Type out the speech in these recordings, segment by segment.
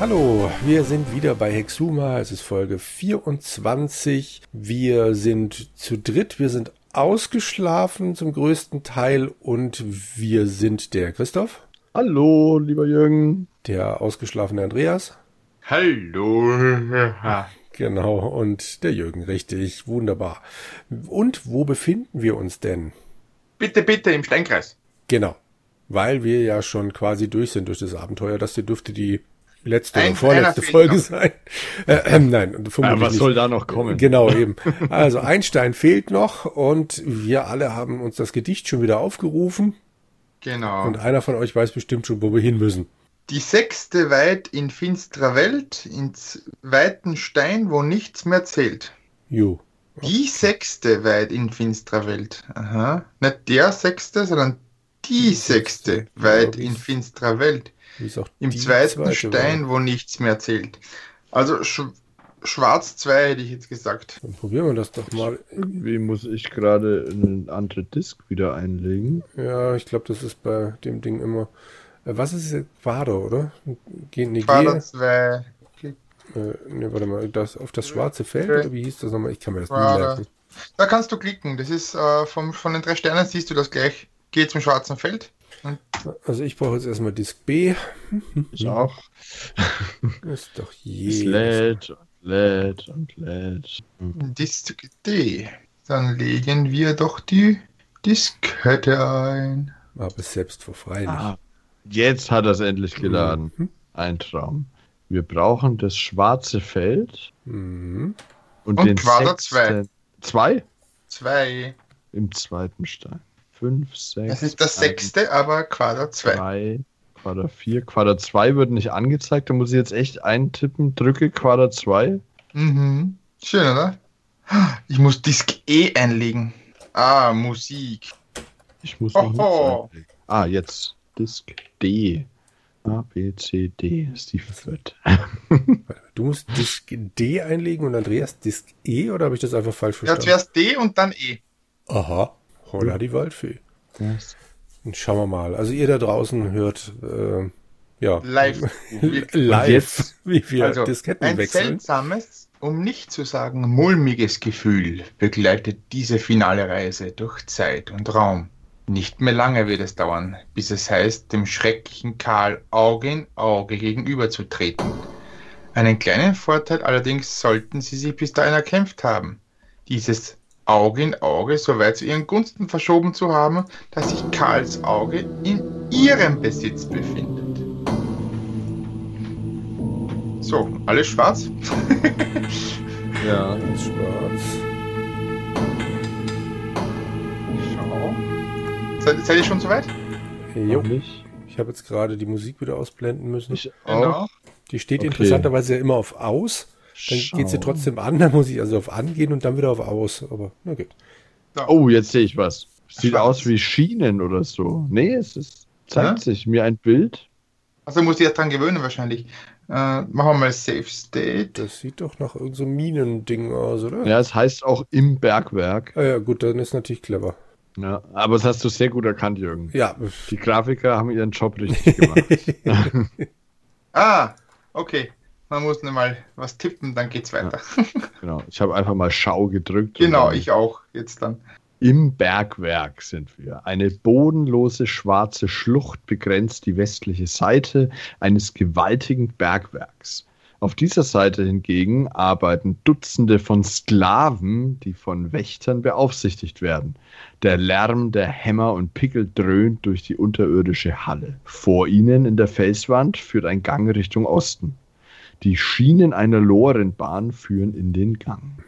Hallo, wir sind wieder bei Hexuma. Es ist Folge 24. Wir sind zu dritt. Wir sind ausgeschlafen zum größten Teil und wir sind der Christoph. Hallo, lieber Jürgen. Der ausgeschlafene Andreas. Hallo. Genau, und der Jürgen, richtig, wunderbar. Und wo befinden wir uns denn? Bitte, bitte im Steinkreis. Genau, weil wir ja schon quasi durch sind durch das Abenteuer. Das hier dürfte die letzte Ein- oder vorletzte Folge sein. Äh, äh, nein, vermutlich Ja, was nicht. soll da noch kommen? Genau, eben. Also Einstein fehlt noch und wir alle haben uns das Gedicht schon wieder aufgerufen Genau. und einer von euch weiß bestimmt schon, wo wir hin müssen. Die sechste weit in finsterer Welt, ins weiten Stein, wo nichts mehr zählt. Jo. Die sechste weit in finsterer Welt. Aha. Nicht der sechste, sondern die sechste weit in finsterer Welt. Wie ist auch Im zweiten zweite Stein, war. wo nichts mehr zählt. Also sch schwarz 2 hätte ich jetzt gesagt. Dann probieren wir das doch mal. Irgendwie muss ich gerade einen andere Disk wieder einlegen. Ja, ich glaube, das ist bei dem Ding immer. Äh, Was ist jetzt? Quader, oder? G nee, G, Quader 2. äh, nee, warte mal, das auf das schwarze Feld, oder wie hieß das nochmal? Ich kann mir das nie Quader. merken. Da kannst du klicken. Das ist äh, vom, von den drei Sternen siehst du das gleich. Geh zum schwarzen Feld. Also ich brauche jetzt erstmal Disk B. Ich auch. Ist doch je. lädt und lädt und lädt. Disk D. Dann legen wir doch die Diskette ein. Aber selbst vor freilich. Ah, jetzt hat er es endlich geladen. Mhm. Ein Traum. Wir brauchen das schwarze Feld Mhm. und, Und den Quader sechsten- Zwei? Zwei. Im zweiten Stein. Fünf, sechs. Das ist das sechste, aber Quader 2. Drei, Quader 4, Quader 2 wird nicht angezeigt. Da muss ich jetzt echt eintippen. Drücke Quader 2. Mhm. Schön, oder? Ich muss Disk E einlegen. Ah, Musik. Ich muss noch einlegen. Ah, jetzt Disk D. A, B, C, D ist die vierte. Du musst Disk D einlegen und Andreas Disk E oder habe ich das einfach falsch Ja, verstanden? zuerst D und dann E. Aha. Holla die Waldfee. Das- Dann schauen wir mal. Also ihr da draußen hört äh, ja Live. live, jetzt? wie wir Also, Disketten ein wechseln. seltsames, um nicht zu sagen mulmiges Gefühl begleitet diese finale Reise durch Zeit und Raum. Nicht mehr lange wird es dauern, bis es heißt, dem schrecklichen Karl Auge in Auge gegenüberzutreten. Einen kleinen Vorteil allerdings sollten sie sich bis dahin erkämpft haben. Dieses Auge in Auge so weit zu ihren Gunsten verschoben zu haben, dass sich Karls Auge in ihrem Besitz befindet. So, alles schwarz? Ja. Ganz schwarz. Schau. Seid, seid ihr schon soweit? Jo. Noch nicht. Ich habe jetzt gerade die Musik wieder ausblenden müssen. Ich auch. Die steht Okay. interessanterweise ja immer auf aus. Dann geht sie trotzdem an, dann muss ich also auf angehen und dann wieder auf aus. Aber na gut. Oh, jetzt sehe ich was. Sieht Schwarz. aus wie Schienen oder so. Nee, es ist, zeigt Ja? sich mir ein Bild. Also muss ich ja dran gewöhnen wahrscheinlich. Äh, machen wir mal Safe State. Das sieht doch nach irgendeinem so Minending aus, oder? Ja, es heißt auch im Bergwerk. Ah, ja, gut, dann ist natürlich clever. Ja, aber das hast du sehr gut erkannt, Jürgen. Ja, Die Grafiker haben ihren Job richtig gemacht. Ah, okay. Man muss nur mal was tippen, dann geht's weiter. genau. Ich habe einfach mal Schau gedrückt. genau, ich auch. Jetzt dann. Im Bergwerk sind wir. Eine bodenlose schwarze Schlucht begrenzt die westliche Seite eines gewaltigen Bergwerks. Auf dieser Seite hingegen arbeiten Dutzende von Sklaven, die von Wächtern beaufsichtigt werden. Der Lärm der Hämmer und Pickel dröhnt durch die unterirdische Halle. Vor ihnen in der Felswand führt ein Gang Richtung Osten. Die Schienen einer Lorenbahn führen in den Gang.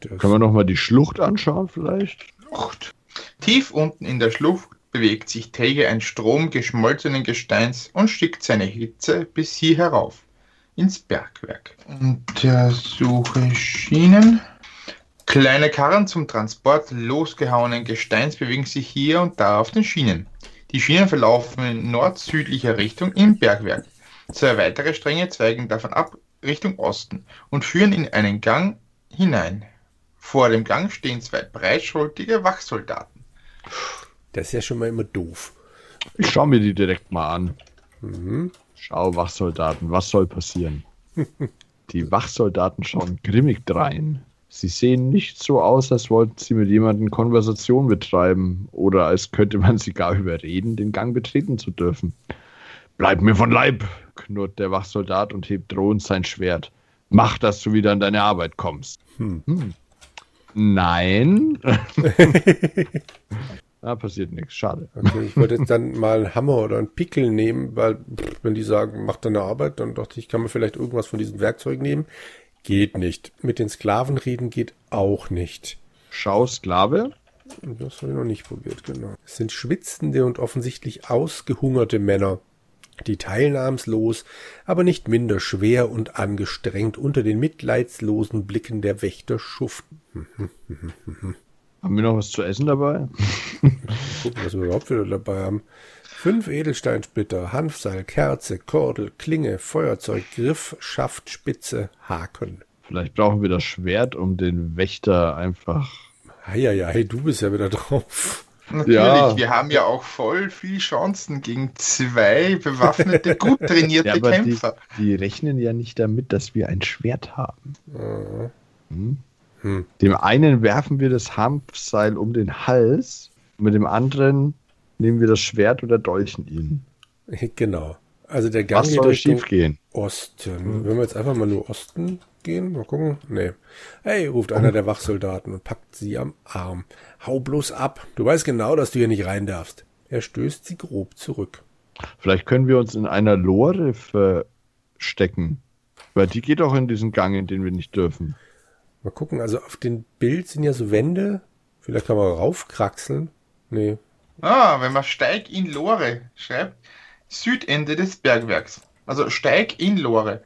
das, Können wir nochmal die Schlucht anschauen vielleicht? Schlucht. Tief unten in der Schlucht bewegt sich träge ein Strom geschmolzenen Gesteins und schickt seine Hitze bis hier herauf, ins Bergwerk. Untersuche Schienen. Kleine Karren zum Transport losgehauenen Gesteins bewegen sich hier und da auf den Schienen. Die Schienen verlaufen in nord-südlicher Richtung im Bergwerk. Zwei weitere Stränge zweigen davon ab Richtung Osten und führen in einen Gang hinein. Vor dem Gang stehen zwei breitschultige Wachsoldaten. das ist ja schon mal immer doof. Ich schaue mir die direkt mal an. Mhm. Schau, Wachsoldaten, was soll passieren? Die Wachsoldaten schauen grimmig drein. Sie sehen nicht so aus, als wollten sie mit jemandem Konversation betreiben oder als könnte man sie gar überreden, den Gang betreten zu dürfen. Bleib mir von Leib, knurrt der Wachsoldat und hebt drohend sein Schwert. Mach, dass du wieder an deine Arbeit kommst. Hm. Hm. Nein. da passiert nichts, schade. Okay, ich wollte jetzt dann mal einen Hammer oder einen Pickel nehmen, weil wenn die sagen, mach deine Arbeit, dann dachte ich, kann man vielleicht irgendwas von diesen Werkzeugen nehmen. Geht nicht. Mit den Sklaven reden geht auch nicht. Schau, Sklave. Das habe ich noch nicht probiert, genau. Es sind schwitzende und offensichtlich ausgehungerte Männer, die teilnahmslos, aber nicht minder schwer und angestrengt unter den mitleidslosen Blicken der Wächter schuften. Haben wir noch was zu essen dabei? Gucken, was wir überhaupt wieder dabei haben. Fünf Edelsteinsplitter, Hanfseil, Kerze, Kordel, Klinge, Feuerzeug, Griff, Schaft, Spitze, Haken. Vielleicht brauchen wir das Schwert, um den Wächter einfach. Heieiei, du bist ja wieder drauf. Natürlich, Ja. wir haben ja auch voll viel Chancen gegen zwei bewaffnete, gut trainierte Ja, aber die, Kämpfer. die rechnen ja nicht damit, dass wir ein Schwert haben. Äh, Hm? Hm. Dem einen werfen wir das Hanfseil um den Hals, mit dem anderen nehmen wir das Schwert oder dolchen ihn. Genau. Also der Gang Was geht soll Richtung schiefgehen? Osten. Wenn wir jetzt einfach mal nur Osten gehen, mal gucken. Nee. Hey, ruft einer der Wachsoldaten und packt sie am Arm. Hau bloß ab. Du weißt genau, dass du hier nicht rein darfst. Er stößt sie grob zurück. Vielleicht können wir uns in einer Lore verstecken. Weil die geht auch in diesen Gang, in den wir nicht dürfen. Mal gucken, also auf dem Bild sind ja so Wände. Vielleicht kann man raufkraxeln. Nee. Ah, wenn man Steig in Lore schreibt, Südende des Bergwerks. Also Steig in Lore.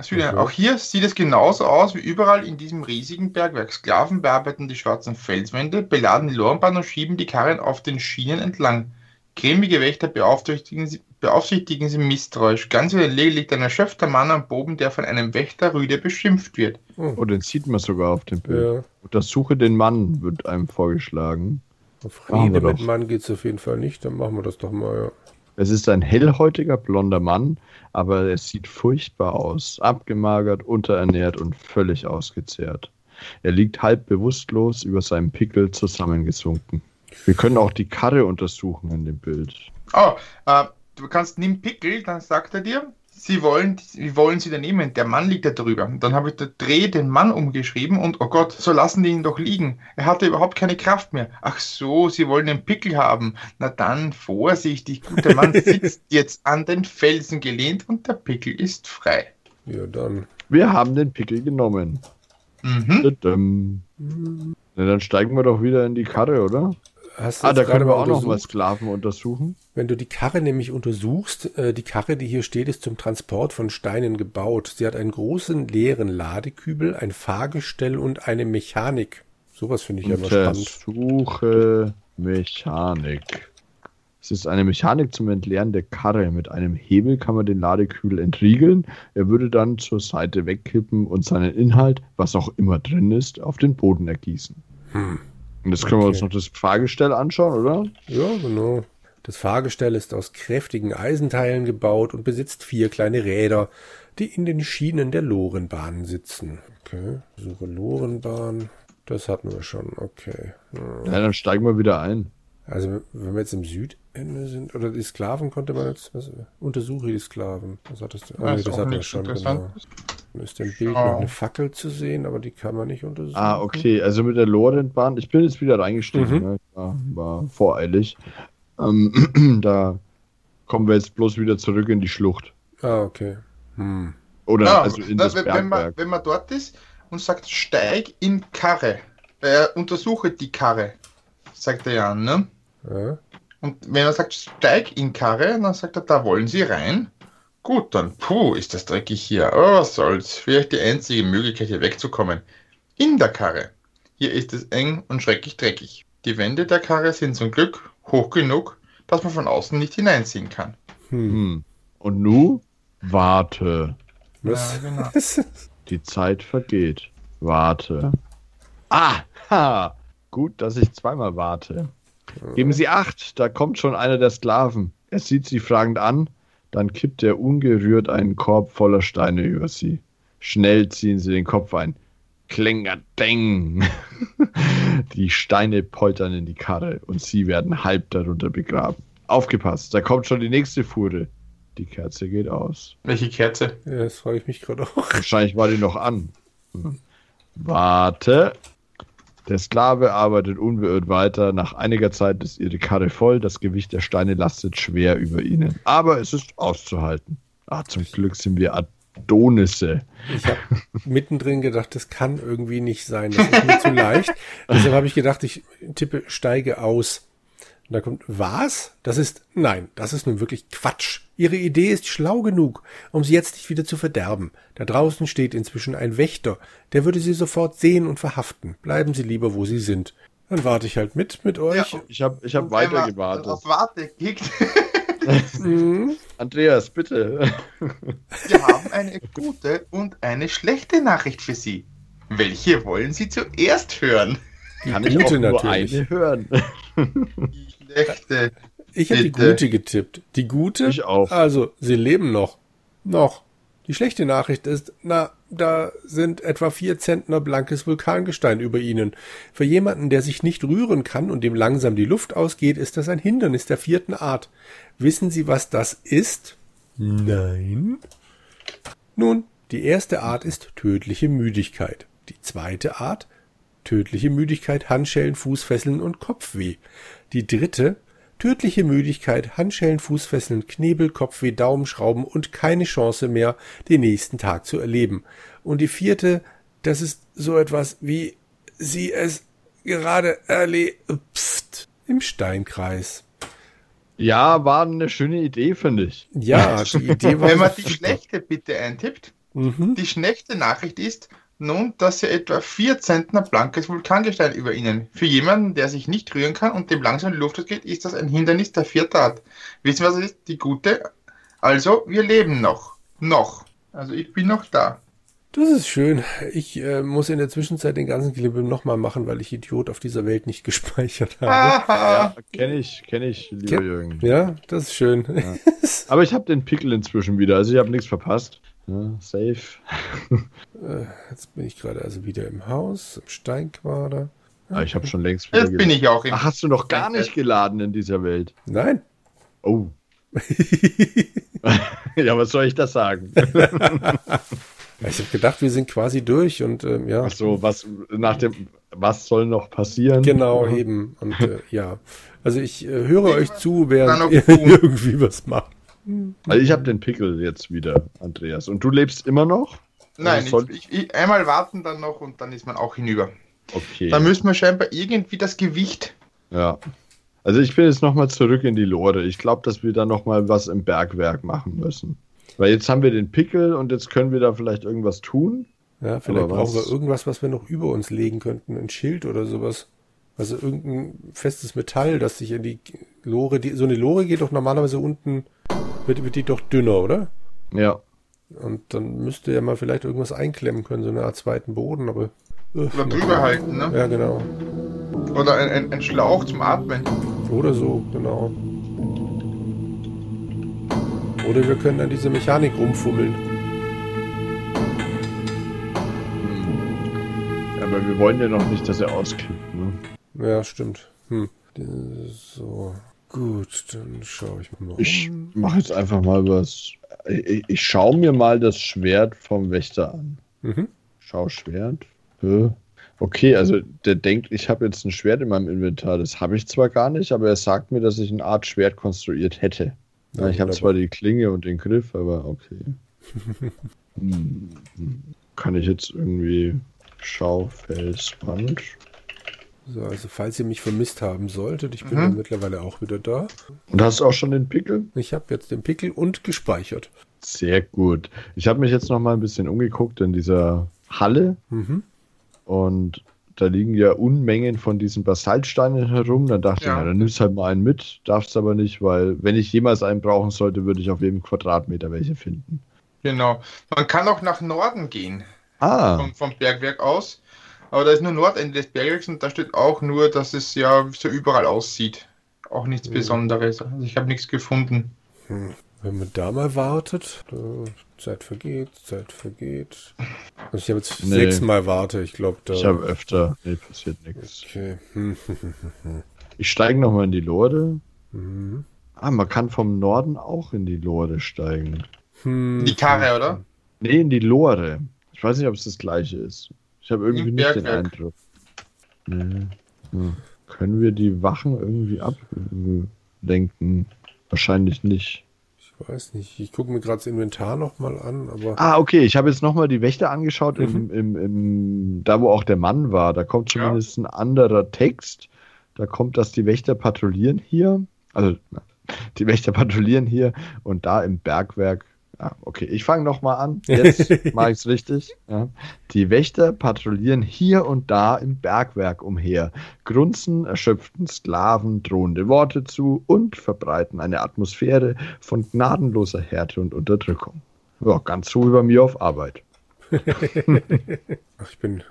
Südende. Okay. Auch hier sieht es genauso aus wie überall in diesem riesigen Bergwerk. Sklaven bearbeiten die schwarzen Felswände, beladen die Lorenbahn und schieben die Karren auf den Schienen entlang. Grimmige Wächter beaufsichtigen sie, beaufsichtigen sie misstrauisch. Ganz in der Nähe liegt ein erschöpfter Mann am Boden, der von einem Wächter rüde beschimpft wird. Oh, den sieht man sogar auf dem Bild. Ja. Untersuche den Mann, wird einem vorgeschlagen. Auf Rede mit doch. Mann geht's auf jeden Fall nicht. Dann machen wir das doch mal, ja. Es ist ein hellhäutiger blonder Mann, aber er sieht furchtbar aus. Abgemagert, unterernährt und völlig ausgezehrt. Er liegt halb bewusstlos über seinem Pickel zusammengesunken. Wir können auch die Karre untersuchen in dem Bild. Oh, äh, du kannst nimm Pickel, dann sagt er dir, sie wollen, wie wollen sie da nehmen? Der Mann liegt da drüber. Dann habe ich da Dreh den Mann umgeschrieben und oh Gott, so lassen die ihn doch liegen. Er hatte überhaupt keine Kraft mehr. Ach so, sie wollen den Pickel haben. Na dann, vorsichtig, guter Mann sitzt jetzt an den Felsen gelehnt und der Pickel ist frei. Ja, dann. Wir haben den Pickel genommen. Mhm. Tadam. Na, dann steigen wir doch wieder in die Karre, oder? Hast Ah, da können wir auch noch mal? Sklaven untersuchen. Wenn du die Karre nämlich untersuchst, äh, die Karre, die hier steht, ist zum Transport von Steinen gebaut. Sie hat einen großen leeren Ladekübel, ein Fahrgestell und eine Mechanik. Sowas finde ich ja immer spannend. Untersuche Mechanik. Es ist eine Mechanik zum Entleeren der Karre. Mit einem Hebel kann man den Ladekübel entriegeln. Er würde dann zur Seite wegkippen und seinen Inhalt, was auch immer drin ist, auf den Boden ergießen. Hm. Und jetzt können wir uns Okay. noch das Fahrgestell anschauen, oder? Ja, genau. Das Fahrgestell ist aus kräftigen Eisenteilen gebaut und besitzt vier kleine Räder, die in den Schienen der Lorenbahn sitzen. Okay, suche Lorenbahn. Das hatten wir schon, okay. Ja. Ja, dann steigen wir wieder ein. Also, wenn wir jetzt im Südende sind, oder die Sklaven konnte man jetzt, was, untersuche die Sklaven. Was hattest du? Ah, nee, das hatten wir schon, genau. Ist im Bild noch eine Fackel zu sehen, aber die kann man nicht untersuchen. Ah, okay. Also mit der Lorenbahn. Ich bin jetzt wieder reingestiegen. Mhm. Ne? War, war voreilig. Ähm, da kommen wir jetzt bloß wieder zurück in die Schlucht. Ah, okay. Hm. Oder Ja, also in na, das wenn, wenn, man, Bergwerk. wenn man dort ist und sagt, steig in Karre, äh, untersuche die Karre, sagt er ja, ne? Ja. Und wenn er sagt, steig in Karre, dann sagt er, da wollen Sie rein. Gut, dann, puh, ist das dreckig hier. Oh, was soll's. Vielleicht die einzige Möglichkeit, hier wegzukommen. In der Karre. Hier ist es eng und schrecklich dreckig. Die Wände der Karre sind zum Glück hoch genug, dass man von außen nicht hineinsehen kann. Hm. Hm. Und nu? Warte. Was? Ja, genau. Die Zeit vergeht. Warte. Ah! Ha! Gut, dass ich zweimal warte. Geben Sie acht, da kommt schon einer der Sklaven. Er sieht Sie fragend an, Dann kippt er ungerührt einen Korb voller Steine über sie. Schnell ziehen sie den Kopf ein. Klingadeng! Die Steine poltern in die Karre und sie werden halb darunter begraben. Aufgepasst, da kommt schon die nächste Fuhre. Die Kerze geht aus. Welche Kerze? Ja, das frage ich mich gerade auch. Wahrscheinlich war die noch an. Hm. Warte. Der Sklave arbeitet unbeirrt weiter. Nach einiger Zeit ist ihre Karre voll. Das Gewicht der Steine lastet schwer über ihnen. Aber es ist auszuhalten. Ah, zum Glück sind wir Adonisse. Ich habe mittendrin gedacht, das kann irgendwie nicht sein. Das ist mir zu leicht. Deshalb habe ich gedacht, ich tippe steige aus. Und da kommt, was? Das ist, nein, das ist nun wirklich Quatsch. Ihre Idee ist schlau genug, um sie jetzt nicht wieder zu verderben. Da draußen steht inzwischen ein Wächter, der würde sie sofort sehen und verhaften. Bleiben Sie lieber, wo Sie sind. Dann warte ich halt mit, mit euch. Ja, ich habe ich hab weiter gewartet. Auf Warte gekickt. mhm. Andreas, bitte. Wir haben eine gute und eine schlechte Nachricht für Sie. Welche wollen Sie zuerst hören? Die Kann gute ich auch nur natürlich. eine hören. Schlechte. Ich habe die gute getippt. Die gute? Ich auch. Also, sie leben noch. Noch. Die schlechte Nachricht ist, na, da sind etwa vier Zentner blankes Vulkangestein über ihnen. Für jemanden, der sich nicht rühren kann und dem langsam die Luft ausgeht, ist das ein Hindernis der vierten Art. Wissen Sie, was das ist? Nein. Nun, die erste Art ist tödliche Müdigkeit. Die zweite Art tödliche Müdigkeit, Handschellen, Fußfesseln und Kopfweh. Die dritte tödliche Müdigkeit, Handschellen, Fußfesseln, Knebel, Kopfweh, Daumenschrauben und keine Chance mehr, den nächsten Tag zu erleben. Und die vierte, das ist so etwas wie sie es gerade erlebt im Steinkreis. Ja, war eine schöne Idee, finde ich. Ja, die Idee war. Wenn man die schlechte bitte eintippt, mhm. die schlechte Nachricht ist, nun, dass ja etwa vier Zentner blankes Vulkangestein über ihnen. Für jemanden, der sich nicht rühren kann und dem langsam die Luft ausgeht, ist das ein Hindernis der vierten Art. Wissen wir, was ist? Die gute. Also, wir leben noch. Noch. Also, ich bin noch da. Das ist schön. Ich äh, muss in der Zwischenzeit den ganzen Klimbim nochmal machen, weil ich Idiot auf dieser Welt nicht gespeichert habe. ja, kenne ich, kenne ich, lieber Ken Jürgen. Ja, das ist schön. Ja. Aber ich habe den Pickel inzwischen wieder, also ich habe nichts verpasst. Ja, safe. Äh, jetzt bin ich gerade also wieder im Haus, im Steinquader. Ah, ich habe schon längst wieder Jetzt bin ich auch im Ach, hast du noch gar nicht geladen in dieser Welt? Nein. Oh. ja, was soll ich das sagen? ich habe gedacht, wir sind quasi durch und ähm, ja. Ach so, was nach dem, was soll noch passieren? Genau, eben. Und äh, ja, also ich äh, höre euch zu, während ihr irgendwie was macht. Also ich habe den Pickel jetzt wieder, Andreas. Und du lebst immer noch? Nein, also ich, ich, einmal warten dann noch und dann ist man auch hinüber. Okay. Da müssen wir scheinbar irgendwie das Gewicht. Ja. Also ich bin jetzt nochmal zurück in die Lore. Ich glaube, dass wir da nochmal was im Bergwerk machen müssen. Weil jetzt haben wir den Pickel und jetzt können wir da vielleicht irgendwas tun. Ja, vielleicht brauchen wir irgendwas, was wir noch über uns legen könnten. Ein Schild oder sowas. Also irgendein festes Metall, das sich in die Lore, die, so eine Lore geht doch normalerweise unten, wird, wird die doch dünner, oder? Ja. Und dann müsste ja mal vielleicht irgendwas einklemmen können, so eine Art zweiten Boden, aber. Oder drüber halten, ne? Ja, genau. Oder ein, ein, ein Schlauch zum Atmen. Oder so, genau. Oder wir können an dieser Mechanik rumfummeln. Hm. Aber wir wollen ja noch nicht, dass er auskippt, ne? Ja, stimmt. Hm. So. Gut, dann schaue ich mal. Ich mache jetzt einfach mal was. Ich, ich schaue mir mal das Schwert vom Wächter an. Mhm. Schau Schwert. Okay, also der denkt, ich habe jetzt ein Schwert in meinem Inventar. Das habe ich zwar gar nicht, aber er sagt mir, dass ich eine Art Schwert konstruiert hätte. Ja, ich habe zwar die Klinge und den Griff, aber okay. hm. Kann ich jetzt irgendwie Schaufelsband? So, also falls ihr mich vermisst haben solltet, ich bin mhm. ja mittlerweile auch wieder da. Und hast du auch schon den Pickel? Ich habe jetzt den Pickel und gespeichert. Sehr gut. Ich habe mich jetzt noch mal ein bisschen umgeguckt in dieser Halle. Mhm. Und da liegen ja Unmengen von diesen Basaltsteinen herum. Dann dachte ja. ich, na, dann nimmst halt mal einen mit, darfst aber nicht, weil wenn ich jemals einen brauchen sollte, würde ich auf jedem Quadratmeter welche finden. Genau. Man kann auch nach Norden gehen. Ah. Vom, vom Bergwerk aus. Aber da ist nur Nordende des Berges und da steht auch nur, dass es ja so überall aussieht. Auch nichts mhm. Besonderes. Also ich habe nichts gefunden. Hm. Wenn man da mal wartet, Zeit vergeht, Zeit vergeht. Also ich habe jetzt Nee. sechsmal warte, ich glaube da. Ich habe öfter. Nee, passiert nichts. Okay. Hm. Ich steige nochmal in die Lorde. Mhm. Ah, man kann vom Norden auch in die Lorde steigen. Hm. Die Karre, oder? Nee, in die Lore. Ich weiß nicht, ob es das gleiche ist. Ich habe irgendwie Im nicht den. Eindruck. Nee. Hm. Können wir die Wachen irgendwie ablenken? Wahrscheinlich nicht. Ich weiß nicht. Ich gucke mir gerade das Inventar nochmal an, aber. Ah, okay. Ich habe jetzt nochmal die Wächter angeschaut, im, im, im, da wo auch der Mann war. Da kommt Ja. zumindest ein anderer Text. Da kommt, dass die Wächter patrouillieren hier. Also, die Wächter patrouillieren hier und da im Bergwerk. Ah, okay, ich fange nochmal an. Jetzt mache ich es richtig. Ja. Die Wächter patrouillieren hier und da im Bergwerk umher, grunzen erschöpften Sklaven drohende Worte zu und verbreiten eine Atmosphäre von gnadenloser Härte und Unterdrückung. Ja, ganz so wie bei mir auf Arbeit. Ach, ich bin,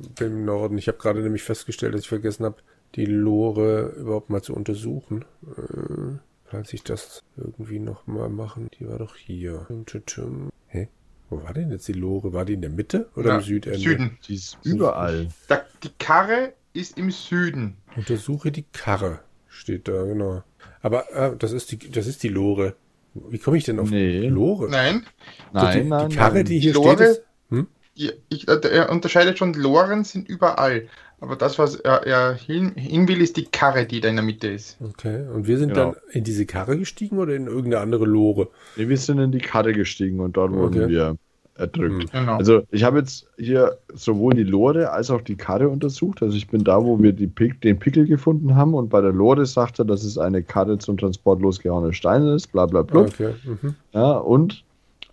ich bin im Norden. Ich habe gerade nämlich festgestellt, dass ich vergessen habe, die Lore überhaupt mal zu untersuchen. Äh, falls ich das irgendwie noch mal machen. Die war doch hier. Hä? Wo war denn jetzt die Lore? War die in der Mitte oder Ja, im Südende? Süden. Die ist überall. Da, die Karre ist im Süden. Untersuche die Karre. Steht da, genau. Aber äh, das, ist die, das ist die Lore. Wie komme ich denn auf Nee. Lore? Nein, Doch, die, Nein, nein, die Karre, nein. die hier Lore? steht, ist, hm? die, ich, äh, er unterscheidet schon, Loren sind überall. Aber das, was er, er hin, hin will, ist die Karre, die da in der Mitte ist. Okay. Und wir sind Genau. dann in diese Karre gestiegen oder in irgendeine andere Lore? Nee, wir sind in die Karte gestiegen und dort wurden Okay. wir erdrückt. Genau. Also ich habe jetzt hier sowohl die Lore als auch die Karte untersucht. Also ich bin da, wo wir die Pick, den Pickel gefunden haben und bei der Lore sagt er, dass es eine Karte zum Transport losgehauener Steine ist, bla bla bla. Okay. Mhm. Ja, und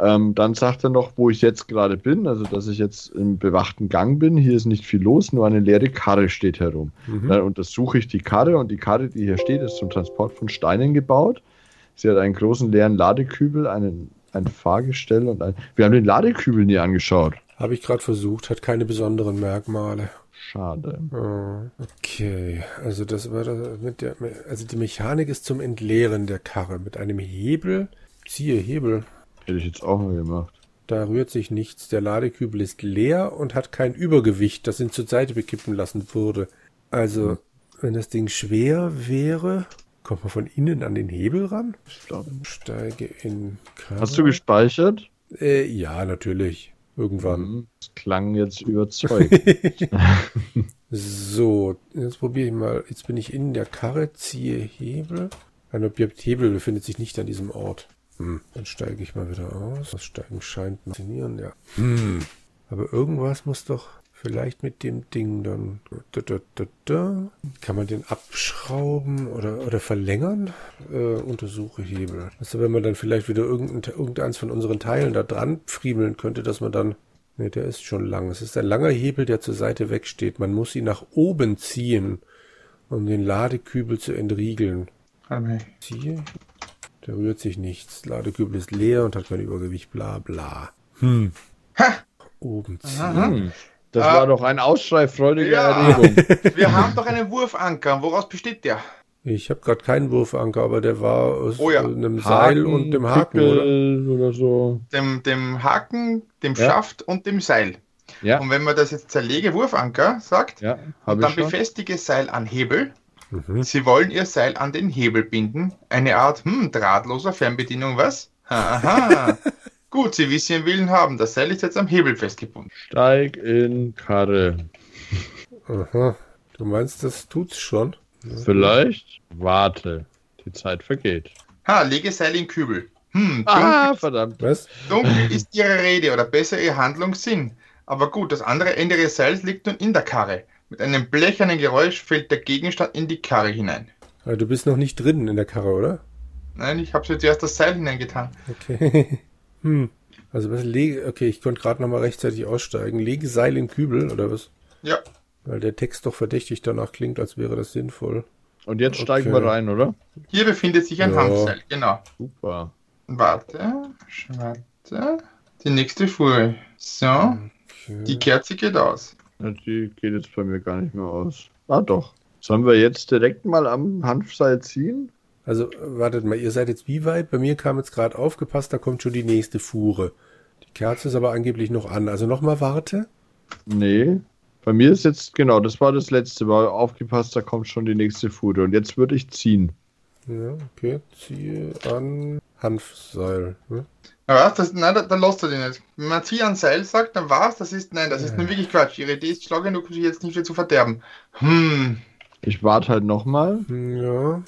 ähm, dann sagt er noch, wo ich jetzt gerade bin, also dass ich jetzt im bewachten Gang bin. Hier ist nicht viel los, nur eine leere Karre steht herum. Mhm. Dann untersuche ich die Karre und die Karre, die hier steht, ist zum Transport von Steinen gebaut. Sie hat einen großen leeren Ladekübel, einen, ein Fahrgestell und ein. Wir haben den Ladekübel nie angeschaut. Habe ich gerade versucht, hat keine besonderen Merkmale. Schade. Oh, okay, also das war das mit der, also die Mechanik ist zum Entleeren der Karre mit einem Hebel. Ziehe Hebel. Hätte ich jetzt auch mal gemacht. Da rührt sich nichts. Der Ladekübel ist leer und hat kein Übergewicht, das ihn zur Seite bekippen lassen würde. Also, wenn das Ding schwer wäre, kommt man von innen an den Hebel ran. Ich glaube. Steige in Karre. Hast du gespeichert? Äh, ja, natürlich. Irgendwann. Mhm. Das klang jetzt überzeugt. So, jetzt probiere ich mal. Jetzt bin ich in der Karre, ziehe Hebel. Ein Objekt Hebel befindet sich nicht an diesem Ort. Hm. Dann steige ich mal wieder aus. Das Steigen scheint zu funktionieren, ja. Hm. Aber irgendwas muss doch vielleicht mit dem Ding dann. Da, da, da, da. Kann man den abschrauben oder, oder verlängern? Äh, untersuche Hebel. Also wenn man dann vielleicht wieder irgendein, irgendeins von unseren Teilen da dran friemeln könnte, dass man dann Ne, der ist schon lang. Es ist ein langer Hebel, der zur Seite wegsteht. Man muss ihn nach oben ziehen, um den Ladekübel zu entriegeln. Warte Ziehe. Da rührt sich nichts. Ladekübel ist leer und hat kein Übergewicht. Bla bla. Hm. Oben ziehen. Hm. Das Ah. war doch ein Ausschrei freudiger Ja. Erregung. Wir haben doch einen Wurfanker. Woraus besteht der? Ich habe gerade keinen Wurfanker, aber der war aus Oh ja. äh, einem Seil und dem Haken, oder? Pickel oder so. Dem, dem Haken, dem Ja. Schaft und dem Seil. Ja, Und wenn man das jetzt zerlege, Wurfanker sagt, ja, und dann befestige Seil an Hebel. Mhm. Sie wollen ihr Seil an den Hebel binden. Eine Art hm, drahtloser Fernbedienung, was? Aha. Gut, Sie wissen Ihren Willen haben. Das Seil ist jetzt am Hebel festgebunden. Steig in Karre. Aha. Du meinst, das tut's schon? Vielleicht warte. Die Zeit vergeht. Ha, lege Seil in Kübel. Hm, dunkel, Ah, verdammt. Was? dunkel ist Ihre Rede oder besser Ihr Handlungssinn. Aber gut, das andere Ende Ihres Seils liegt nun in der Karre. Mit einem blechernen Geräusch fällt der Gegenstand in die Karre hinein. Ah, Du bist noch nicht drin in der Karre, oder? Nein, ich habe jetzt erst das Seil hineingetan. Okay. hm. Also was lege. Okay, ich konnte gerade noch mal rechtzeitig aussteigen. Lege Seil in Kübel, oder was? Ja, Weil der Text doch verdächtig danach klingt, als wäre das sinnvoll. Und jetzt steigen Okay. wir rein, oder? hier befindet sich ein Ja. Hanfseil. Genau. Super. Warte, warte. Die nächste Fuhre. So, Okay. die Kerze geht aus. Die geht jetzt bei mir gar nicht mehr aus. Ah, doch. Sollen wir jetzt direkt mal am Hanfseil ziehen? Also, wartet mal, ihr seid jetzt wie weit? Bei mir kam jetzt gerade aufgepasst, da kommt schon die nächste Fuhre. Die Kerze ist aber angeblich noch an. Also nochmal warte. Nee. Bei mir ist jetzt, genau, das war das letzte Mal. Aufgepasst, da kommt schon die nächste Fuhre. Und jetzt würde ich ziehen. Ja, okay. Ziehe an Hanfseil. Ne? Ja, was? Das, nein, dann lasst er den nicht. Wenn man Zieh an Seil sagt, dann war's. Das ist, nein, das ist nur wirklich Quatsch. Ihre Idee ist schlau genug, sie jetzt nicht wieder zu verderben. Hm. Ich warte halt nochmal. Ja.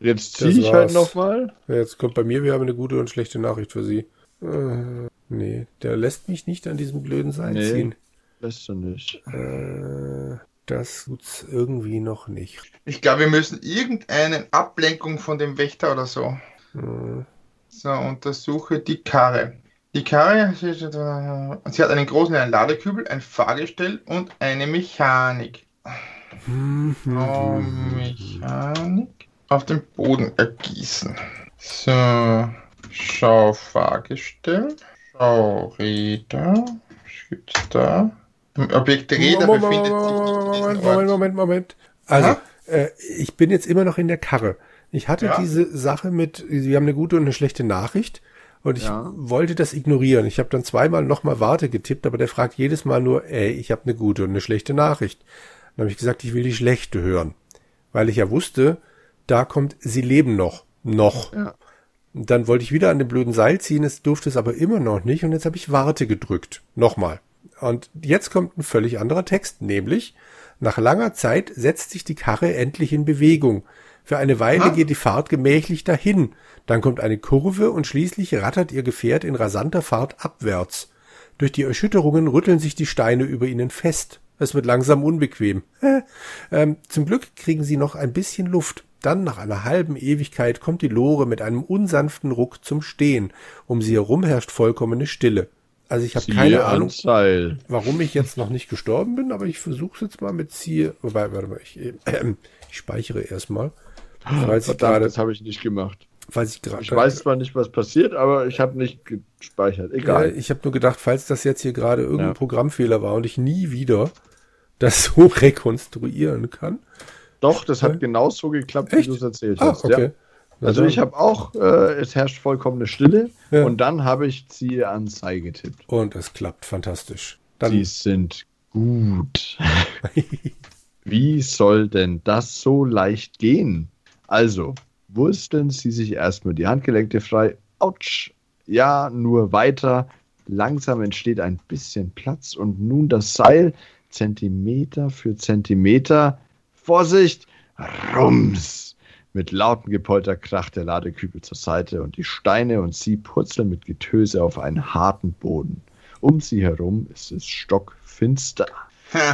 Jetzt ziehe ich halt nochmal. Jetzt kommt bei mir, wir haben eine gute und schlechte Nachricht für Sie. Äh, nee, der lässt mich nicht an diesem blöden Seil Nee. ziehen. Lässt du nicht. Äh, das tut's irgendwie noch nicht. Ich glaube, wir müssen irgendeine Ablenkung von dem Wächter oder so. Hm. So, untersuche die Karre. Die Karre, sie hat einen großen einen Ladekübel, ein Fahrgestell und eine Mechanik. Oh, Mechanik auf den Boden ergießen. So, schau Fahrgestell, schau Räder, was gibt's da? Im Objekt Räder Moment, befindet sich Moment, diesen Moment, Ort. Moment, Moment, Moment. Also, äh, ich bin jetzt immer noch in der Karre. Ich hatte Ja. diese Sache mit, wir haben eine gute und eine schlechte Nachricht. Und ich Ja. wollte das ignorieren. Ich habe dann zweimal nochmal Warte getippt, aber der fragt jedes Mal nur, ey, ich habe eine gute und eine schlechte Nachricht. Dann habe ich gesagt, ich will die schlechte hören. Weil ich ja wusste, da kommt, sie leben noch. Noch. Ja. Und dann wollte ich wieder an dem blöden Seil ziehen, es durfte es aber immer noch nicht und jetzt habe ich Warte gedrückt. Nochmal. Und jetzt kommt ein völlig anderer Text, nämlich nach langer Zeit setzt sich die Karre endlich in Bewegung. Für eine Weile Ah. geht die Fahrt gemächlich dahin. Dann kommt eine Kurve und schließlich rattert ihr Gefährt in rasanter Fahrt abwärts. Durch die Erschütterungen rütteln sich die Steine über ihnen fest. Es wird langsam unbequem. ähm, zum Glück kriegen sie noch ein bisschen Luft. Dann, nach einer halben Ewigkeit, kommt die Lore mit einem unsanften Ruck zum Stehen. Um sie herum herrscht vollkommene Stille. Also ich habe keine Ahnung, Seil. warum ich jetzt noch nicht gestorben bin, aber ich versuche es jetzt mal mit Ziehe. Wobei, warte mal, ich, äh, ich speichere erstmal. Das habe ich nicht gemacht. falls ich Ich weiß zwar nicht, was passiert, aber ich habe nicht gespeichert. Ja, Egal. ich habe nur gedacht, falls das jetzt hier gerade irgendein Ja. Programmfehler war und ich nie wieder das so rekonstruieren kann. Doch, das hat genauso geklappt, Echt? wie du es erzählt Ah, hast. okay. Ja. Also ich habe auch, äh, es herrscht vollkommene Stille Ja. und dann habe ich Ziehe an Seil getippt. Und es klappt fantastisch. Dann, Die sind gut. Wie soll denn das so leicht gehen? Also, wursteln Sie sich erstmal die Handgelenke frei. Autsch. Ja, nur weiter. Langsam entsteht ein bisschen Platz und nun das Seil Zentimeter für Zentimeter. Vorsicht! Rums! Mit lautem Gepolter kracht der Ladekübel zur Seite und die Steine und sie purzeln mit Getöse auf einen harten Boden. Um sie herum ist es stockfinster.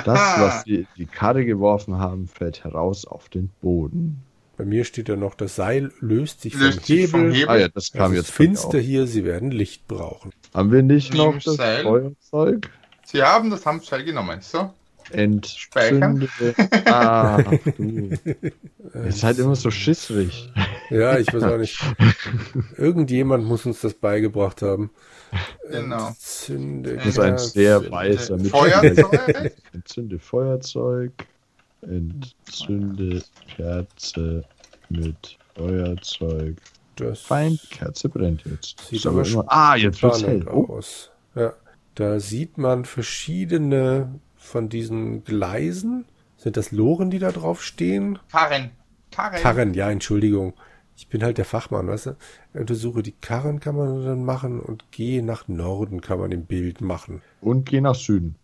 Das, was sie in die Karre geworfen haben, fällt heraus auf den Boden. bei mir steht ja noch, das Seil löst sich Löst vom sich Hebel. vom Hebel. Ah ja, das Es kam ist jetzt finster hier, sie werden Licht brauchen. auch. Haben wir nicht Neben noch das Seil. Feuerzeug? Sie haben das Hanfseil genommen. So, Entzünde. Ah, du. Ihr seid immer so schissrig. Ja, ich weiß auch nicht. Irgendjemand muss uns das beigebracht haben. genau. Entzünde Das ist ein Kerze. sehr weißer Feuerzeug. Entzünde Feuerzeug. Entzünde Kerze mit Feuerzeug. Das Feindkerze brennt jetzt. Sieht Ist aber immer, ah, jetzt wird's hell. Oh, aus. Ja, da sieht man verschiedene von diesen Gleisen. Sind das Loren, die da drauf stehen? Karren. Karren. Karren, ja, Entschuldigung. Ich bin halt der Fachmann, weißt du? Untersuche die Karren kann man dann machen und gehe nach Norden kann man im Bild machen. Und geh nach Süden.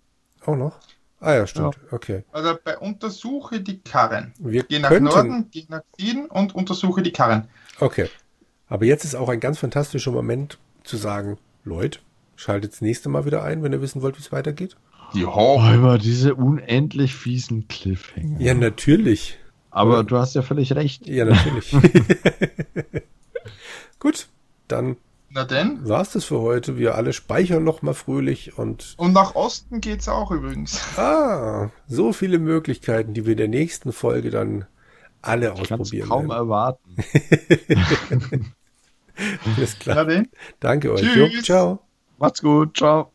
Auch noch? Ah ja, stimmt. Okay. Also bei untersuche die Karren. Wir Geh nach könnten, Norden, geh nach Süden und untersuche die Karren. Okay. Aber jetzt ist auch ein ganz fantastischer Moment zu sagen, Leute, schaltet das nächste Mal wieder ein, wenn ihr wissen wollt, wie es weitergeht. Die Oh, Ho. über diese unendlich fiesen Cliffhanger. Ja, natürlich. Aber du hast ja völlig recht. Ja, natürlich. Gut, dann Na denn. war's das für heute. Wir alle speichern noch mal fröhlich und Und nach Osten geht's auch übrigens. ah, so viele Möglichkeiten, die wir in der nächsten Folge dann alle Ich ausprobieren kaum werden. erwarten. Alles Na klar. denn. Danke euch. Tschüss. Jo, ciao. Macht's gut. Ciao.